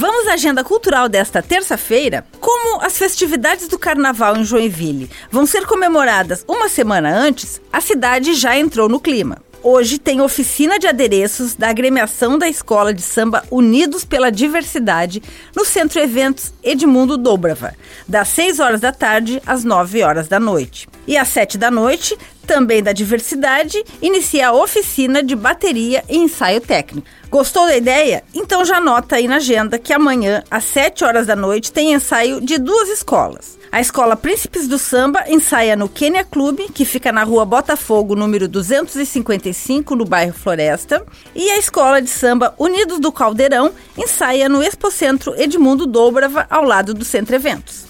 Vamos à agenda cultural desta terça-feira. Como as festividades do carnaval em Joinville vão ser comemoradas uma semana antes, a cidade já entrou no clima. Hoje tem oficina de adereços da agremiação da Escola de Samba Unidos pela Diversidade no Centro Eventos Edmundo Dobrava, das 6 horas da tarde às 9 horas da noite. E às 7 da noite, também da diversidade, inicia a oficina de bateria e ensaio técnico. Gostou da ideia? Então já anota aí na agenda que amanhã, às 7 horas da noite, tem ensaio de duas escolas. A Escola Príncipes do Samba ensaia no Quênia Clube, que fica na rua Botafogo, número 255, no bairro Floresta. E a Escola de Samba Unidos do Caldeirão ensaia no Expocentro Edmundo Dobrava, ao lado do Centro Eventos.